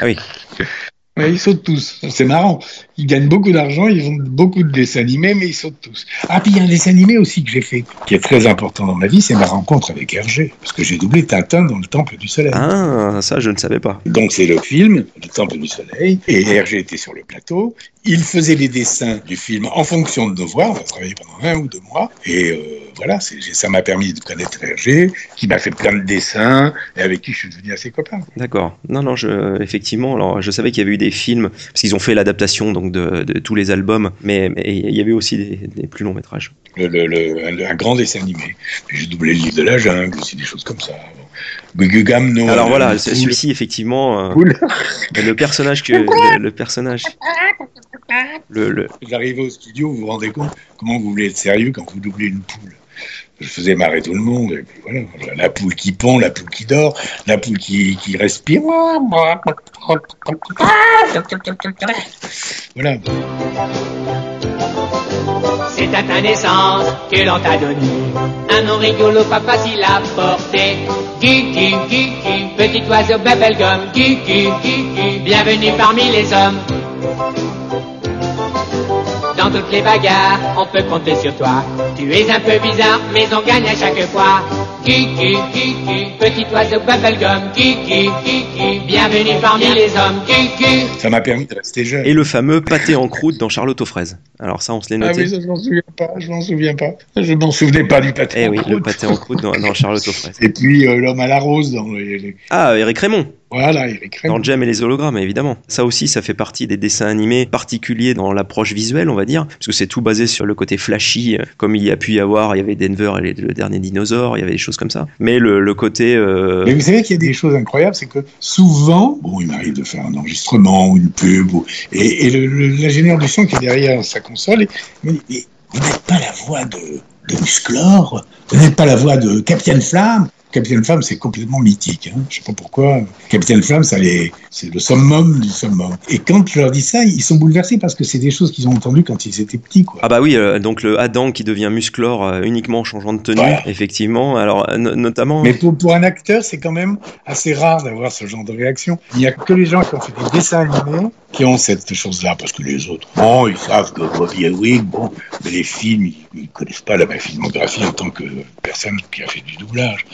Ah oui. Ouais, ils sautent tous. C'est marrant. Ils gagnent beaucoup d'argent, ils font beaucoup de dessins animés, mais ils sautent tous. Ah, puis il y a un dessin animé aussi que j'ai fait, qui est très important dans ma vie, c'est ma rencontre avec Hergé. Parce que j'ai doublé Tintin dans le Temple du Soleil. Ah, ça je ne savais pas. Donc c'est le film, Le Temple du Soleil, et Hergé était sur le plateau. Il faisait les dessins du film en fonction de nos voix. On a travaillé pendant un ou deux mois, et euh, voilà, ça m'a permis de connaître Hergé, qui m'a fait plein de dessins, et avec qui je suis devenu assez copain. D'accord. Non, non, je, effectivement. Alors, je savais qu'il y avait eu des films parce qu'ils ont fait l'adaptation donc de, de tous les albums, mais, mais il y avait aussi des, des plus longs métrages. Le, le- le- un, un grand dessin animé. J'ai doublé le livre de la jungle, aussi des choses comme ça. Bon. Alors voilà, celui-ci effectivement, euh, le personnage que le, le personnage, le, arrivez au studio, vous vous rendez compte comment vous voulez être sérieux quand vous doublez une poule. Je faisais marrer tout le monde. Et puis voilà, la poule qui pond, la poule qui dort, la poule qui, qui respire. Voilà. C'est à ta naissance que l'on t'a donné un nom rigolo pas facile à porter. Gugu, Gugu, petit oiseau bubblegum. Gugu, Gugu, bienvenue parmi les hommes. Dans toutes les bagarres, on peut compter sur toi. Tu es un peu bizarre, mais on gagne à chaque fois. Kiki, Kiki, petit oiseau bubblegum. Kiki, Kiki, bienvenue parmi les hommes. Kiki. Ça m'a permis de rester jeune. Et le fameux pâté en croûte dans Charlotte aux fraises. Alors ça, on se l'est Ah noté. oui, ça, je m'en souviens pas, je m'en souviens pas. Je m'en souvenais pas du pâté Eh en oui, le croûte. pâté en croûte dans, dans Charlotte aux fraises. Et puis euh, l'homme à la rose dans les... les- Ah, Eric Raymond Voilà, Raymond. Dans Jem et les hologrammes, évidemment. Ça aussi, ça fait partie des dessins animés particuliers dans l'approche visuelle, on va dire, parce que c'est tout basé sur le côté flashy, euh, comme il y a pu y avoir, il y avait Denver et le dernier dinosaure, il y avait des choses comme ça. Mais le, le côté... euh, Mais vous savez qu'il y a des choses incroyables, c'est que souvent, bon, il m'arrive de faire un enregistrement ou une pub, ou- et, l'ingénieur du son qui est derrière sa console, il me dit, mais vous n'êtes pas la voix de, de Musclor, vous n'êtes pas la voix de Capitaine Flamme. Capitaine Flamme, c'est complètement mythique. Hein. Je sais pas pourquoi. Capitaine Flamme, ça les- c'est le summum du summum. Et quand je leur dis ça, ils sont bouleversés parce que c'est des choses qu'ils ont entendues quand ils étaient petits. Quoi. Ah bah oui, euh, donc le Adam qui devient musclore euh, uniquement en changeant de tenue, Voilà. effectivement. Alors euh, no- notamment... Mais pour, pour un acteur, c'est quand même assez rare d'avoir ce genre de réaction. Il n'y a que les gens qui ont fait des dessins animés qui ont cette chose-là, parce que les autres, bon, ils savent que Bobby Ewing, bon, mais les films, ils, ils connaissent pas la ma filmographie en tant que personne qui a fait du doublage.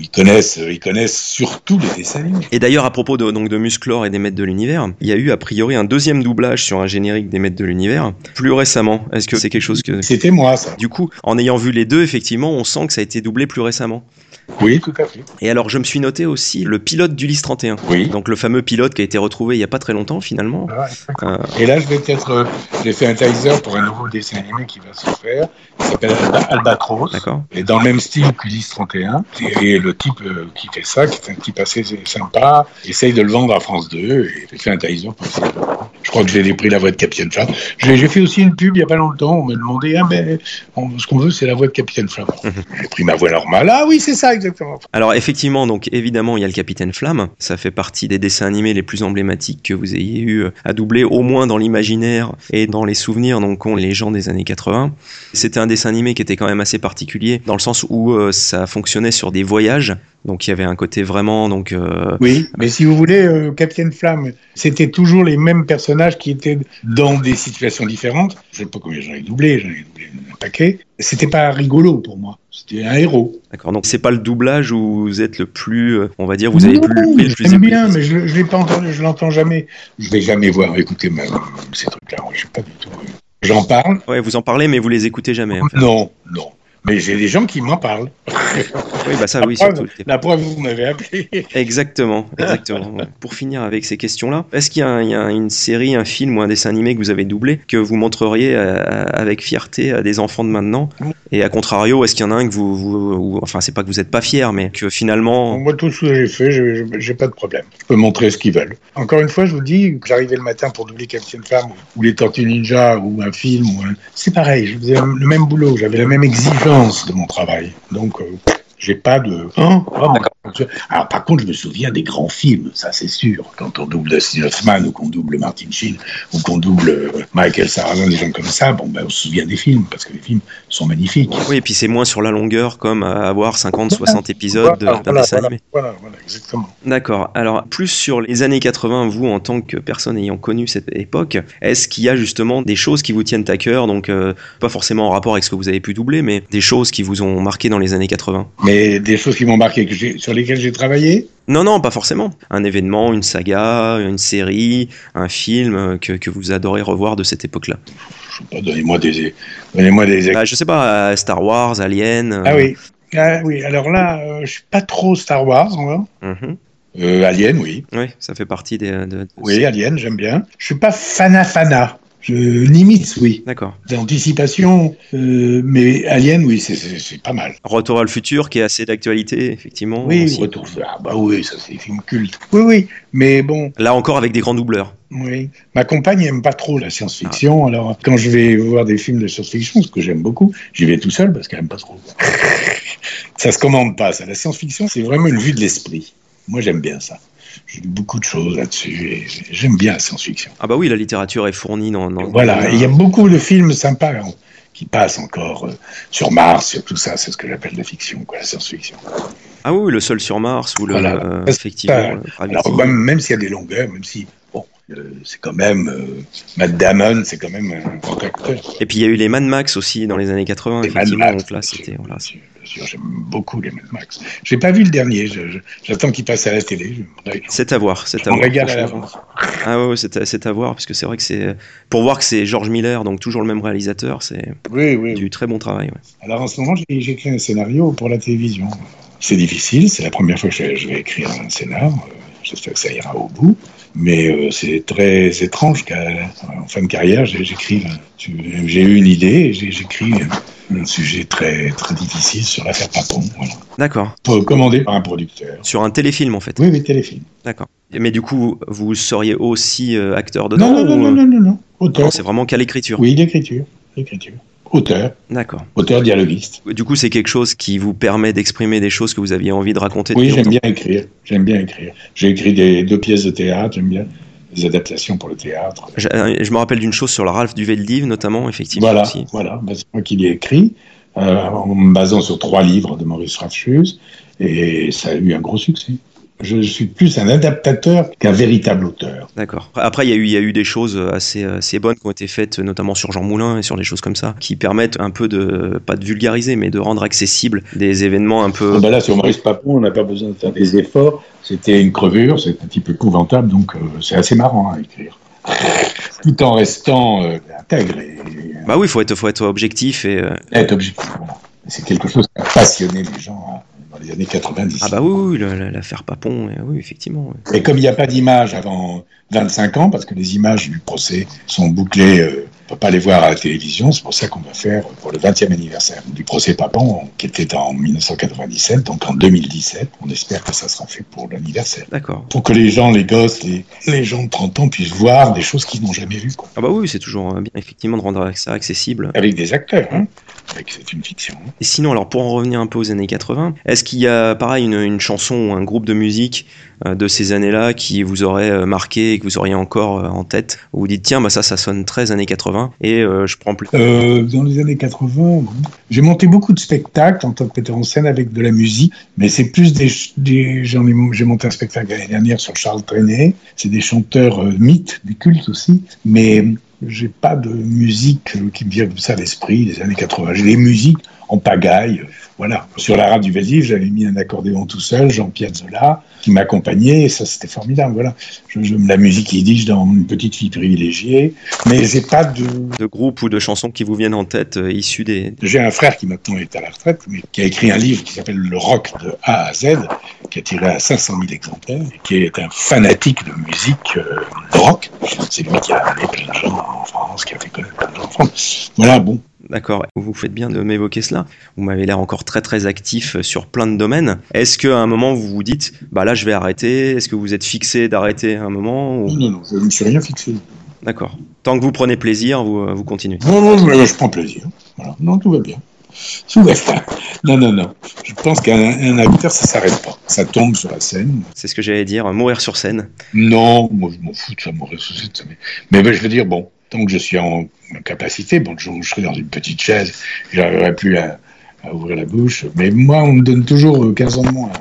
Ils connaissent, ils connaissent surtout les dessins animés. Et d'ailleurs, à propos de, donc, de Musclor et des Maîtres de l'Univers, il y a eu a priori un deuxième doublage sur un générique des Maîtres de l'Univers, plus récemment. Est-ce que c'est quelque chose que... C'était moi, ça. Du coup, en ayant vu les deux, effectivement, on sent que ça a été doublé plus récemment. Oui, tout à fait. Et alors, je me suis noté aussi le pilote d'Ulysse 31. Oui. Donc, le fameux pilote qui a été retrouvé il y a pas très longtemps, finalement. Euh, Et là, je vais peut-être, euh, j'ai fait un teaser pour un nouveau dessin animé qui va se faire. Il s'appelle Alba- Albatros. D'accord. Et dans le même style qu'Ulysse 31. Et le type euh, qui fait ça, qui est un type assez sympa, essaye de le vendre à France 2. Et j'ai fait un teaser pour vendre. Je crois que j'ai pris la voix de Capitaine Flamme. J'ai fait aussi une pub il y a pas longtemps. On m'a demandé, ah, mais on- ce qu'on veut, c'est la voix de Capitaine Flamme. j'ai pris ma voix normale. Ah oui, c'est ça, exactement. Alors effectivement, donc évidemment, il y a le Capitaine Flamme. Ça fait partie des dessins animés les plus emblématiques que vous ayez eu euh, à doubler, au moins dans l'imaginaire et dans les souvenirs donc qu'ont les gens des années 80. C'était un dessin animé qui était quand même assez particulier dans le sens où euh, ça fonctionnait sur des voyages. Donc il y avait un côté vraiment donc euh, Oui, mais si vous voulez, euh, Capitaine Flamme, c'était toujours les mêmes personnages qui étaient dans des situations différentes. Je sais pas combien j'en ai doublé, j'en ai doublé un paquet. C'était pas rigolo pour moi. C'était un héros. D'accord. Donc c'est pas le doublage où vous êtes le plus, euh, on va dire, vous avez plus, Non, le plus j'aime épais. bien, mais je, je l'ai pas entendu, je l'entends jamais. Je vais jamais voir, écouter ma, ces trucs-là. Je sais pas du tout. J'en parle. Ouais, vous en parlez, mais vous les écoutez jamais. en fait. Non, non. Mais j'ai des gens qui m'en parlent. Oui, bah ça, la oui, preuve, surtout. La preuve, vous m'avez appelé. Exactement, exactement. Pour finir avec ces questions-là, est-ce qu'il y, a y une série, un film ou un dessin animé que vous avez doublé que vous montreriez euh, avec fierté à des enfants de maintenant? Et à contrario, est-ce qu'il y en a un que vous, vous ou- enfin, c'est pas que vous êtes pas fier, mais que finalement, Moi, tout ce que j'ai fait, j'ai pas de problème. Je peux montrer ce qu'ils veulent. Encore une fois, je vous dis, que j'arrivais le matin pour doubler Captain Flamme ou les Tortues Ninja ou un film, ou un- c'est pareil. Je faisais le même boulot, j'avais la même exigence de mon travail. Donc, euh, j'ai pas de. Hein Vraiment. Alors, par contre, je me souviens des grands films, ça c'est sûr. Quand on double Dustin Hoffman ou qu'on double Martin Sheen ou qu'on double euh, Michael Sarrazin, des gens comme ça, bon, ben, on se souvient des films parce que les films sont magnifiques. oui, et puis c'est moins sur la longueur, comme à avoir 50, 60 épisodes Voilà, d'un voilà, dessin voilà, animé. Voilà, voilà, exactement. D'accord. Alors, plus sur les années 80, vous, en tant que personne ayant connu cette époque, est-ce qu'il y a justement des choses qui vous tiennent à cœur, donc euh, pas forcément en rapport avec ce que vous avez pu doubler, mais des choses qui vous ont marqué dans les années 80 Mais des choses qui m'ont marqué, que sur lesquelles j'ai travaillé, Non, non, pas forcément. Un événement, une saga, une série, un film euh, que, que vous adorez revoir de cette époque-là. donnez-moi des, donnez-moi des Bah, je sais pas, euh, Star Wars, Alien. euh, Ah oui. Ah oui, alors là, euh, je suis pas trop Star Wars, moi. mhm. Euh, Alien, oui. Oui, ça fait partie des. de- de- Oui, Alien, j'aime bien. Je suis pas fana fana. Je limite, oui. D'accord. D'anticipation, euh, mais Alien, oui, c'est- pas mal. Retour à le futur, qui est assez d'actualité, effectivement. Oui, aussi. Retour ah bah oui, ça c'est des films cultes. Oui, oui, mais bon, Là encore avec des grands doubleurs. oui. Ma compagne aime pas trop la science-fiction, alors quand je vais voir des films de science-fiction, ce que j'aime beaucoup, j'y vais tout seul parce qu'elle aime pas trop. ça se commande pas, ça. La science-fiction, c'est vraiment une vue de l'esprit. Moi, j'aime bien ça. J'ai lu beaucoup de choses là-dessus et j'aime bien la science-fiction. Ah bah oui, la littérature est fournie dans. dans Voilà, il y a beaucoup de films sympas hein, qui passent encore euh, sur Mars, sur tout ça, c'est ce que j'appelle la fiction, quoi, la science-fiction. Ah oui, le sol sur Mars ou le. Voilà. euh, effectivement. euh, alors, même, même s'il y a des longueurs, même si, c'est quand même euh, Matt Damon, c'est quand même un grand acteur. Et puis il y a eu les Mad Max aussi dans les années 80. Les Mad Max, donc là, c'était voilà. J'aime beaucoup les Mad Max. J'ai pas vu le dernier, j'attends qu'il passe à la télé. C'est à voir, c'est à voir. régale à l'avance. Ah ouais, ouais, c'est à, voir parce que c'est vrai que c'est pour voir que c'est George Miller, donc toujours le même réalisateur, c'est Oui, oui. du très bon travail. ouais. Alors en ce moment, j'ai- j'écris un scénario pour la télévision. C'est difficile, c'est la première fois que je, je vais écrire un scénar. Euh, J'espère que ça ira au bout. Mais euh, c'est très étrange qu'en fin de carrière, j'écrive. J'ai eu une idée j'écris un sujet très, très difficile sur l'affaire Papon. Voilà. D'accord. Commandé par un producteur. Sur un téléfilm en fait. Oui, oui, téléfilm. D'accord. Mais du coup, vous seriez aussi euh, acteur dedans Non, non, non, ou, non, euh, non, non, non. Auteur. non, c'est vraiment qu'à l'écriture. Oui, l'écriture. L'écriture. Auteur. D'accord. Auteur dialoguiste. Du coup, c'est quelque chose qui vous permet d'exprimer des choses que vous aviez envie de raconter. Oui, j'aime bien écrire. J'aime bien écrire. J'ai écrit des, deux pièces de théâtre, j'aime bien des adaptations pour le théâtre. Je, euh, je me rappelle d'une chose sur le Ralph Duveldiv notamment, effectivement. Voilà, aussi. voilà. Ben, c'est moi qui l'ai écrit, euh, en me basant sur trois livres de Maurice Rafchus, et ça a eu un gros succès. Je suis plus un adaptateur qu'un véritable auteur. D'accord. Après, il y, a eu, il y a eu des choses assez, assez bonnes qui ont été faites, notamment sur Jean Moulin et sur des choses comme ça, qui permettent un peu de, pas de vulgariser, mais de rendre accessible des événements un peu. Ah ben là, sur Maurice Papon, on n'a pas besoin de faire des efforts. C'était une crevure, c'est un petit peu épouvantable, donc euh, c'est assez marrant à écrire. Tout en restant euh, intègre et Bah oui, il faut être, faut être objectif et. euh, être objectif. voilà. C'est quelque chose qui a passionné les gens hein, dans les années 90. Ah bah oui, l'affaire Papon, euh, oui, effectivement. Et comme il n'y a pas d'image avant 25 ans, parce que les images du procès sont bouclées, euh, on ne peut pas les voir à la télévision, c'est pour ça qu'on va faire pour le 20e anniversaire du procès Papon, qui était en 1997, donc en 2017. On espère que ça sera fait pour l'anniversaire. D'accord. Pour que les gens, les gosses, les, les gens de 30 ans puissent voir des choses qu'ils n'ont jamais vues. quoi. Ah bah oui, c'est toujours euh, bien, effectivement, de rendre ça accessible. Avec des acteurs, hein. C'est une fiction. hein. Et sinon, alors pour en revenir un peu aux années 80, est-ce qu'il y a pareil une, une chanson ou un groupe de musique de ces années-là qui vous aurait euh, marqué et que vous auriez encore euh, en tête où vous dites tiens bah ça ça sonne très années 80 et euh, je prends plus. Euh, dans les années 80, j'ai monté beaucoup de spectacles en tant que metteur en scène avec de la musique, mais c'est plus des, j'en ai, j'ai monté un spectacle l'année dernière sur Charles Trenet. C'est des chanteurs euh, mythes, des cultes aussi, mais j'ai pas de musique euh, qui me vient comme ça à l'esprit des années 80. J'ai des musiques en pagaille, euh, voilà. Sur la rade du Veldiv, j'avais mis un accordéon tout seul, Jean Piazzolla, qui m'accompagnait, et ça c'était formidable, voilà. Je, je- la musique yiddish dans une petite fille privilégiée, mais j'ai pas de, De groupes ou de chansons qui vous viennent en tête euh, issues des. j'ai un frère qui maintenant est à la retraite, mais qui a écrit un livre qui s'appelle Le rock de A à Z, qui a tiré à 500 000 exemplaires, et qui est un fanatique de musique euh, de rock. C'est lui qui a amené plein de gens en France, qui a fait connaître plein de gens en France. Voilà, bon. D'accord, vous faites bien de m'évoquer cela. Vous m'avez l'air encore très très actif euh, sur plein de domaines. Est-ce qu'à un moment vous vous dites bah là je vais arrêter? Est-ce que vous êtes fixé d'arrêter à un moment ou- Non, non, je ne me suis rien fixé. D'accord. Tant que vous prenez plaisir, vous, euh, vous continuez. Non, non, je, je prends plaisir. Voilà. Non, tout va bien. Tout va bien. Non, non, non. Je pense qu'un un acteur, ça s'arrête pas. Ça tombe sur la scène. C'est ce que j'allais dire, mourir sur scène. Non, moi je m'en fous de ça, ressuscite. ça m'est- Mais ben, je veux dire, bon, tant que je suis en capacité, bon, je, je serai dans une petite chaise, j'arriverai plus à, à ouvrir la bouche. Mais moi, on me donne toujours euh, 15 ans de moins.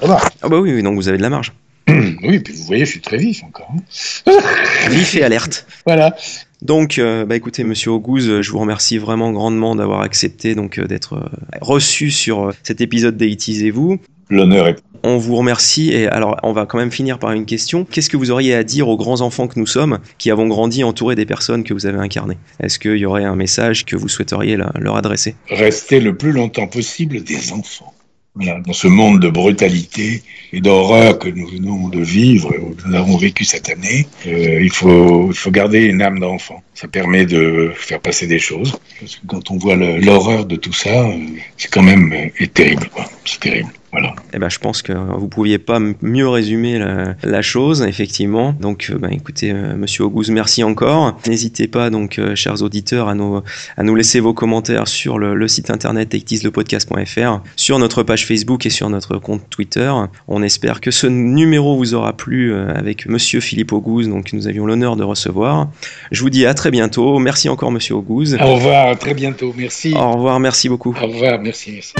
Ça va. Ah bah oui, oui, donc vous avez de la marge. Oui, puis vous voyez, je suis très vif encore. hein. Vif et alerte. Voilà. Donc, euh, bah écoutez, Monsieur Auguste, euh, je vous remercie vraiment grandement d'avoir accepté donc euh, d'être euh, reçu sur euh, cet épisode d'Aitisez-vous. L'honneur est. On vous remercie et alors on va quand même finir par une question. Qu'est-ce que vous auriez à dire aux grands enfants que nous sommes, qui avons grandi entourés des personnes que vous avez incarnées? Est-ce qu'il y aurait un message que vous souhaiteriez leur adresser? Rester le plus longtemps possible des enfants. Voilà, dans ce monde de brutalité et d'horreur que nous venons de vivre, nous avons vécu cette année, euh, il, faut, il faut garder une âme d'enfant. Ça permet de faire passer des choses. Parce que quand on voit l'horreur de tout ça, euh, c'est quand même euh, est terrible. quoi. C'est terrible. Voilà. Eh ben, je pense que vous pouviez pas mieux résumer la, la chose, effectivement. Donc, euh, ben, écoutez, euh, Monsieur Auguste, merci encore. N'hésitez pas, donc, euh, chers auditeurs, à nous, à nous laisser vos commentaires sur le, le site internet techtislepodcast.fr, sur notre page Facebook et sur notre compte Twitter. On espère que ce numéro vous aura plu euh, avec Monsieur Philippe Auguste, donc que nous avions l'honneur de recevoir. Je vous dis à très bientôt. Merci encore, Monsieur Auguste. Au revoir, à très bientôt. Merci. Au revoir, merci beaucoup. Au revoir, merci. merci.